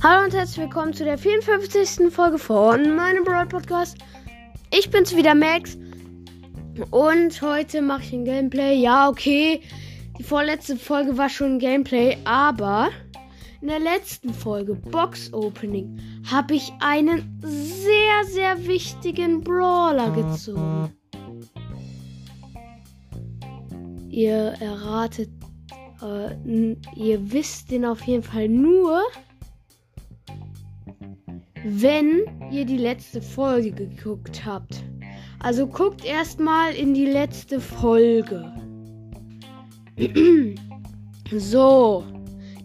Hallo und herzlich willkommen zu der 54. Folge von meinem Broad Podcast. Ich bin's wieder Max und heute mache ich ein Gameplay. Ja, okay, die vorletzte Folge war schon ein Gameplay, aber in der letzten Folge Box Opening habe ich einen sehr, sehr wichtigen Brawler gezogen. Ihr erratet, äh, ihr wisst den auf jeden Fall nur, wenn ihr die letzte Folge geguckt habt. Also guckt erstmal in die letzte Folge. so,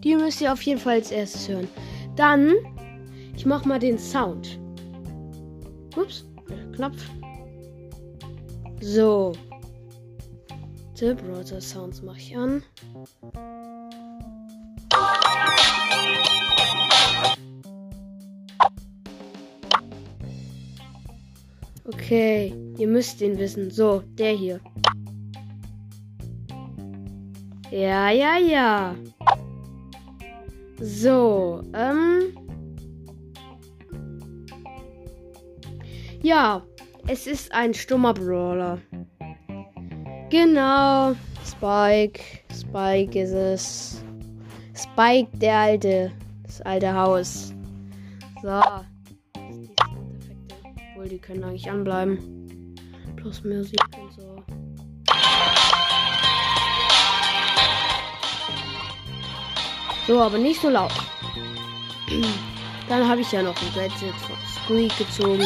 die müsst ihr auf jeden Fall als erstes hören. Dann, ich mach mal den Sound. Ups, Knopf. So. The Browser Sounds mache ich an. Okay, ihr müsst den wissen. So, der hier. Ja, ja, ja. So, ähm. Ja, es ist ein stummer Brawler. Genau, Spike. Spike ist es. Spike, der alte. Das alte Haus. So obwohl die können eigentlich anbleiben. Plus Musik und so. So, aber nicht so laut. Dann habe ich ja noch ein Gadget von Squeak gezogen.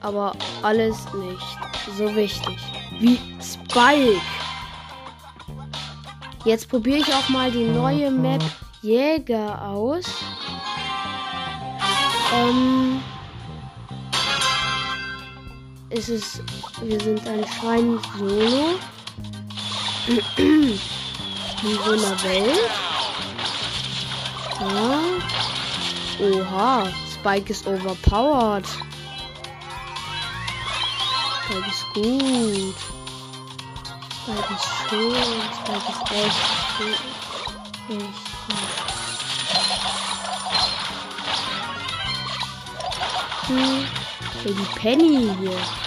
Aber alles nicht so wichtig wie Spike. Jetzt probiere ich auch mal die neue Map Jäger aus. Ähm, ist es, wir sind anscheinend solo. In so einer Welt. Ja. Oha, Spike ist overpowered. Spike ist gut. Spike ist schön. Spike ist echt gut. Echt gut. Hm. Baby Penny hier.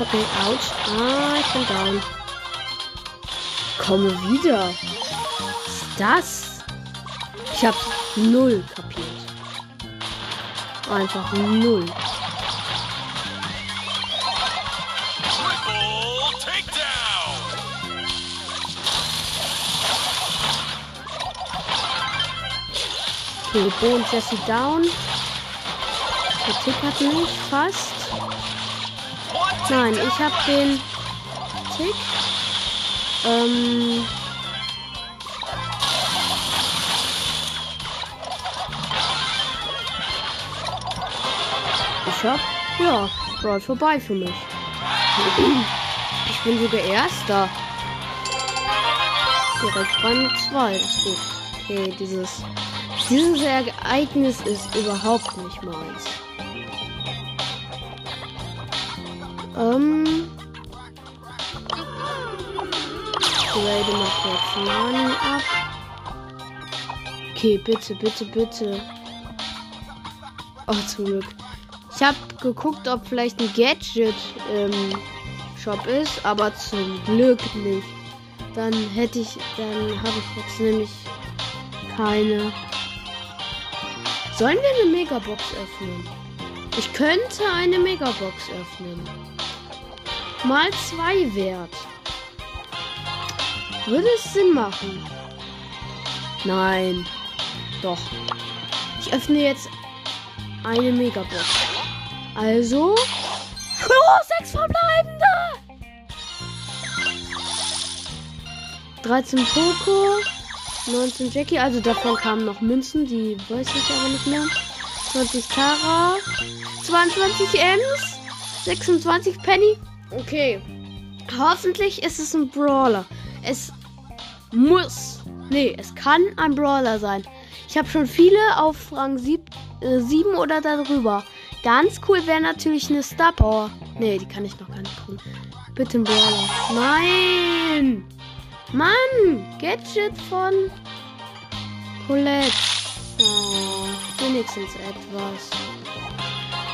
Okay, ouch. Ah, ich bin down. Komme wieder. Was ist das? Ich hab null kapiert. Einfach null. Okay, Bo und Jesse down. Der Tick hat mich fast. Nein, ich habe den Tick. Ähm. Ich hab, ja, Brawl vorbei für mich. Ich bin sogar Erster. Direkt Rang 2, ist gut. Okay, dieses dieses Ereignis ist überhaupt nicht meins. Ähm. Grade mal kurz Nani ab. Okay, bitte, bitte, bitte. Oh, zum Glück. Ich habe geguckt, ob vielleicht ein Gadget im Shop ist, aber zum Glück nicht. Dann hätte ich, dann habe ich jetzt nämlich keine Sollen wir eine Megabox öffnen? Ich könnte eine Megabox öffnen. Mal zwei Wert. Würde es Sinn machen? Nein. Doch. Ich öffne jetzt eine Megabox. Also. Oh, sechs verbleibende! 13 Poco. 19 Jackie, also davon kamen noch Münzen, die weiß ich aber nicht mehr. 20 Tara, 22 Ems, 26 Penny. Okay. Hoffentlich ist es ein Brawler. Es muss. Nee, es kann ein Brawler sein. Ich habe schon viele auf Rang 7, äh, 7 oder darüber. Ganz cool wäre natürlich eine Star Power. Nee, die kann ich noch gar nicht tun. Bitte ein Brawler. Nein! Mann! Gadget von Colette. Oh, wenigstens etwas.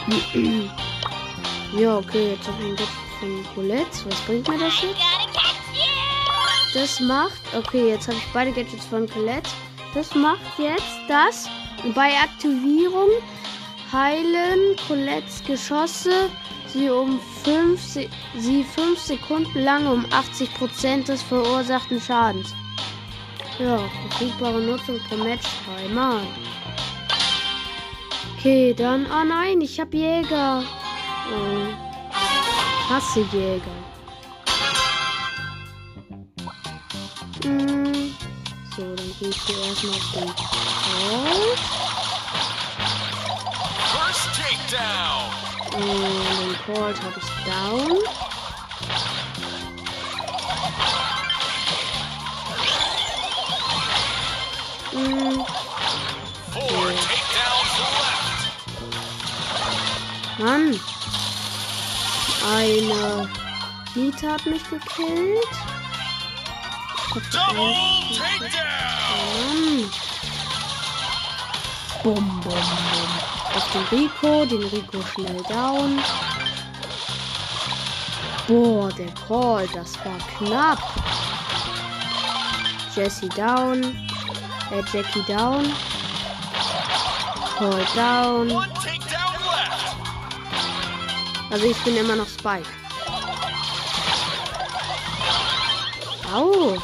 ja, okay, jetzt habe ich ein Gadget von Colette. Was bringt mir das jetzt? Das macht. Okay, jetzt habe ich beide Gadgets von Colette. Das macht jetzt das. Bei Aktivierung heilen Colettes Geschosse sie um 5 sie 5 Sekunden lang um 80% des verursachten Schadens. Ja, verfügbare Nutzung pro Match dreimal. Okay, dann. Oh nein, ich habe Jäger. Oh. Hasse Jäger. Hm. So, dann gehe ich hier erstmal auf den Colt. Und den Colt habe ich down. Hm. Mann. Eine Nita hat mich gekillt. Double Takedown! Bum, bum, bum. Auf den Rico, den Rico schnell down. Boah, der Call, das war knapp. Jesse down. Äh, Jackie down. Call down. Also ich bin immer noch Spike. Au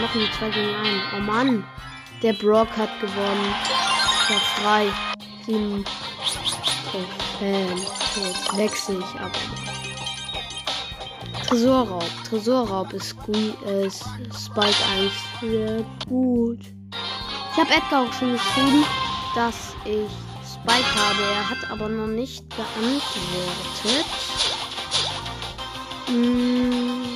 machen die zwei gegen einen. Oh Mann. Der Brock hat gewonnen. Platz 3. 7. Ähm, jetzt wechsle ich ab. Tresorraub. Tresorraub ist, äh, Spike eigentlich sehr gut. Ich habe Edgar auch schon geschrieben, dass ich Spike habe. Er hat aber noch nicht geantwortet. Hm.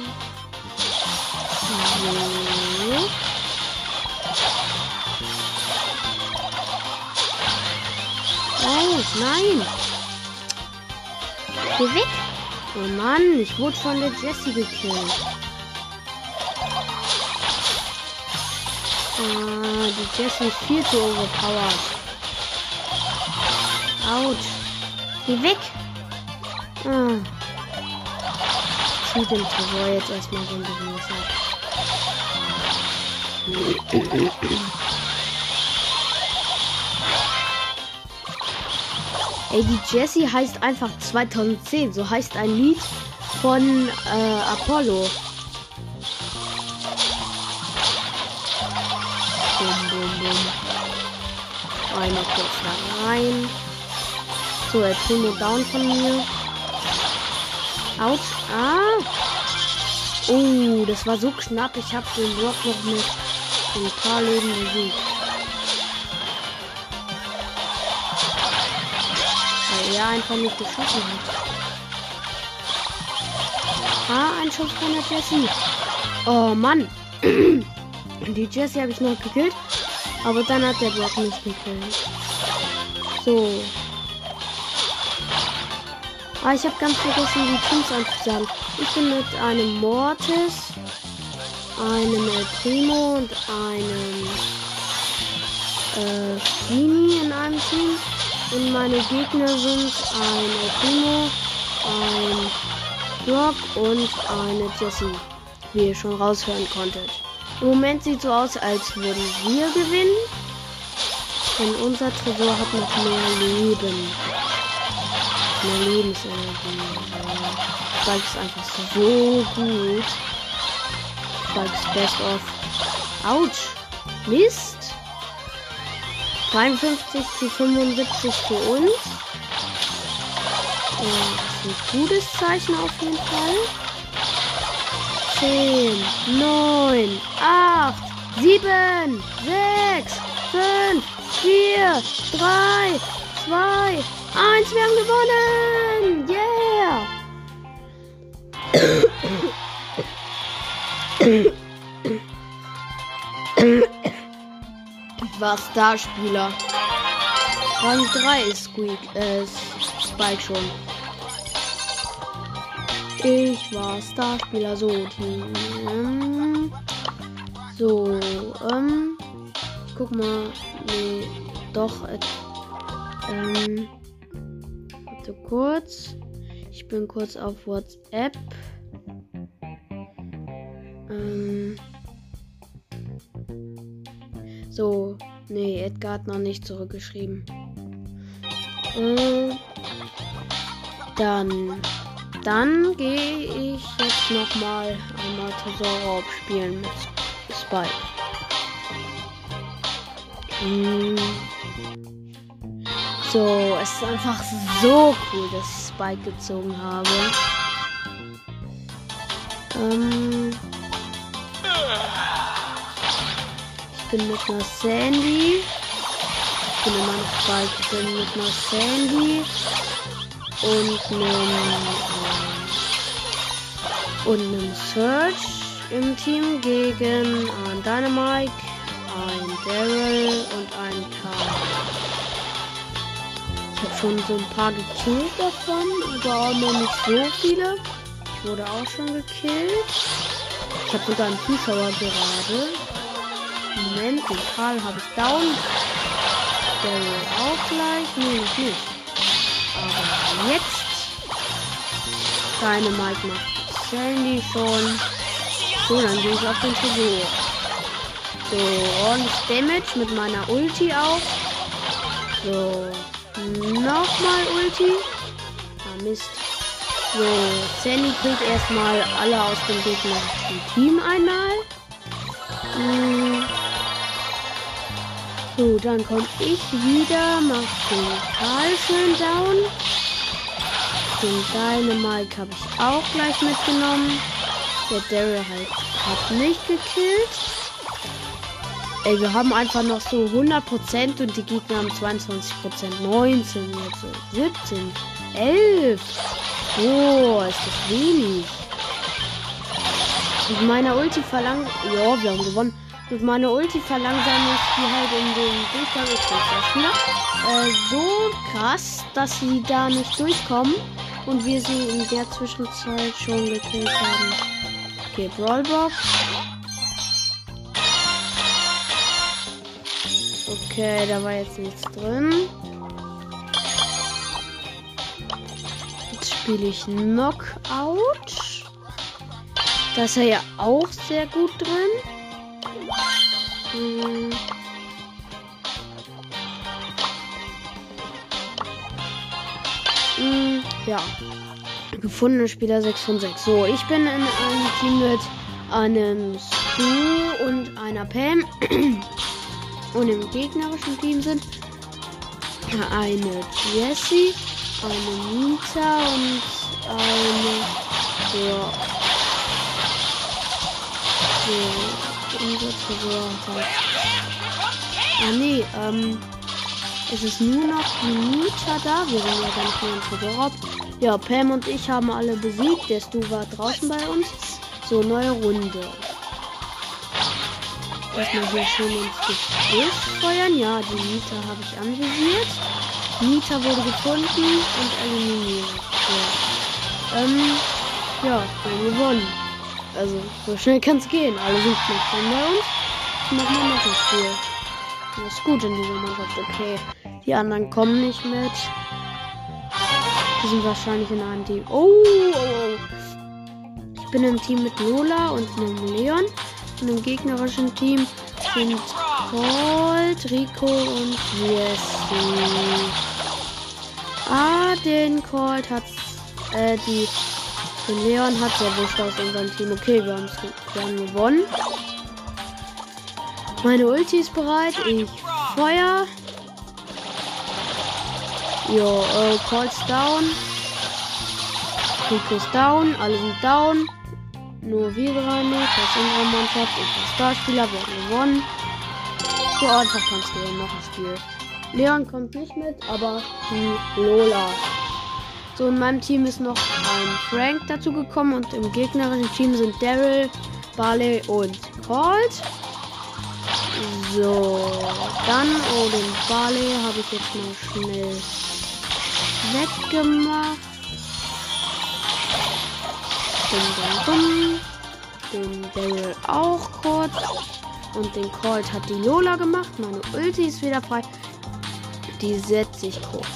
Oh, nein. Geh weg. Oh Mann, ich wurde von der Jessie gekillt. Ah, die Jessie ist viel zu overpowered. Autsch. Geh weg. Ah. Zieh den Tresor jetzt erstmal so Ey, die Jessie heißt einfach 2010. So heißt ein Lied von äh, Apollo. Bum, bum, bum. Einmal kurz da rein. So, jetzt Primo down von mir. Autsch. Ah. Oh, das war so knapp. Ich habe den Block noch mit ein paar Leben besiegt. Er einfach nicht geschossen hat. Ah, ein Schuss von der Jessie. Oh Mann. Die Jessie habe ich noch gekillt. Aber dann hat der Block nicht gekillt. So. Ah, ich habe ganz vergessen, die Teams anzusagen. Ich bin mit einem Mortis, einem El Primo und einem äh, Mini in einem Team. Und meine Gegner sind ein Primo, ein Brock und eine Jessie, wie ihr schon raushören konntet. Im Moment sieht so aus, als würden wir gewinnen. Denn unser Tresor hat noch mehr Leben. Mehr Lebensenergie. Spike ist einfach so gut. Spike ist best of. Autsch. Mist. 53 zu 75 für uns. Das ist ein gutes Zeichen auf jeden Fall. 10, 9, 8, 7, 6, 5, 4, 3, 2, 1. Wir haben gewonnen! Yeah! War Starspieler. Rang 3 ist Squeak, äh, Spike schon. Ich war Starspieler. So, ähm, so, ähm, guck mal. Nee, doch, äh, ähm, warte kurz. Ich bin kurz auf WhatsApp. Ähm, so, nee, Edgar hat noch nicht zurückgeschrieben. Äh, dann, dann gehe ich jetzt nochmal einmal Tresorraub spielen mit Spike. Hm. So, es ist einfach so cool, dass ich Spike gezogen habe. Ähm bin mit einer Sandy. Ich bin immer noch Spike. Ich bin mit einer Sandy und einem, und einem Search im Team gegen ein Dynamite, ein Daryl und ein Karl. Ich habe schon so ein paar gekillt davon, aber noch nicht so viele. Ich wurde auch schon gekillt. Ich habe sogar einen Zuschauer gerade. Moment, den Karl habe ich down. Daryl auch gleich. Nee, nicht. Aber jetzt. Keine Mike macht Sandy schon. So, dann gehe ich auf den Tresor. So, ordentlich Damage mit meiner Ulti auf. So, nochmal Ulti. Ah, Mist. So, Sandy killt erstmal alle aus dem gegnerischen Team einmal. Hm. So, dann komme ich wieder, mach den Karl schön down. Den Dynamite habe ich auch gleich mitgenommen. Der Daryl halt hat nicht gekillt. Ey, wir haben einfach noch so 100% und die Gegner haben 22%, 19, jetzt so 17, 11. Oh, ist das wenig. Mit meiner Ulti verlangt. Ja, wir haben gewonnen. Mit meiner Ulti verlangsame ich die halt in den Durchgang. Ich äh, so krass, dass sie da nicht durchkommen. Und wir sie in der Zwischenzeit schon gekillt haben. Okay, Brawlbox. Okay, da war jetzt nichts drin. Jetzt spiele ich Knockout. Da ist er ja auch sehr gut drin. Hm. Hm, ja. Gefundene Spieler 6 von 6. So, ich bin in einem Team mit einem Stu und einer Pam. Und im gegnerischen Team sind eine Jessie, eine Nita und eine. Ja. So, unser Tresor halt. Ah, nee, ähm. Es ist nur noch die Nita da. Wir sind ja gar nicht mehr im. Ja, Pam und ich haben alle besiegt. Der Stu war draußen bei uns. So, neue Runde. Erstmal hier schön ins Gesicht feuern. Ja, die Nita habe ich anvisiert. Nita wurde gefunden und eliminiert. Ja, ähm, ja wir gewonnen. Also, so schnell kann es gehen. Alle sind noch bei uns. Ich mache mal noch ein Spiel. Das ist gut in dieser Mannschaft. Okay, die anderen kommen nicht mit. Die sind wahrscheinlich in einem Team. Oh, oh, oh. Ich bin im Team mit Lola und einem Leon. Und im gegnerischen Team sind Colt, Rico und Jesse. Ah, den Colt hat äh, die den Leon hat sehr wurscht aus unserem Team. Okay, wir, wir haben gewonnen. Meine Ulti ist bereit. Ich feuer. Jo, äh, Colt's down. Rico ist down. Alle sind down. Nur wir drei nicht. Das ist unsere Mannschaft. Ich bin Starspieler. Wir haben gewonnen. So einfach kannst du noch ein Spiel. Leon kommt nicht mit, aber die Lola. So, in meinem Team ist noch ein Frank dazu gekommen und im gegnerischen Team sind Daryl, Barley und Colt. So, dann, oh, den Barley habe ich jetzt mal schnell weggemacht. Bum, bum, bum. Den Daryl auch kurz. Und den Colt hat die Lola gemacht. Meine Ulti ist wieder frei. Die setze ich kurz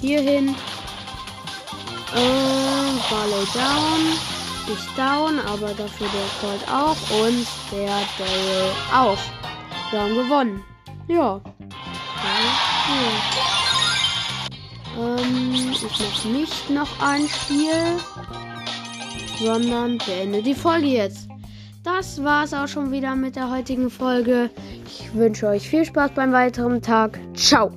hier hin. Äh, Barley down. Ich down, aber dafür der Colt auch. Und der Daryl auch. Wir haben gewonnen. Ja. ja. Ähm, ich mache nicht noch ein Spiel, sondern beende die Folge jetzt. Das war's auch schon wieder mit der heutigen Folge. Ich wünsche euch viel Spaß beim weiteren Tag. Ciao.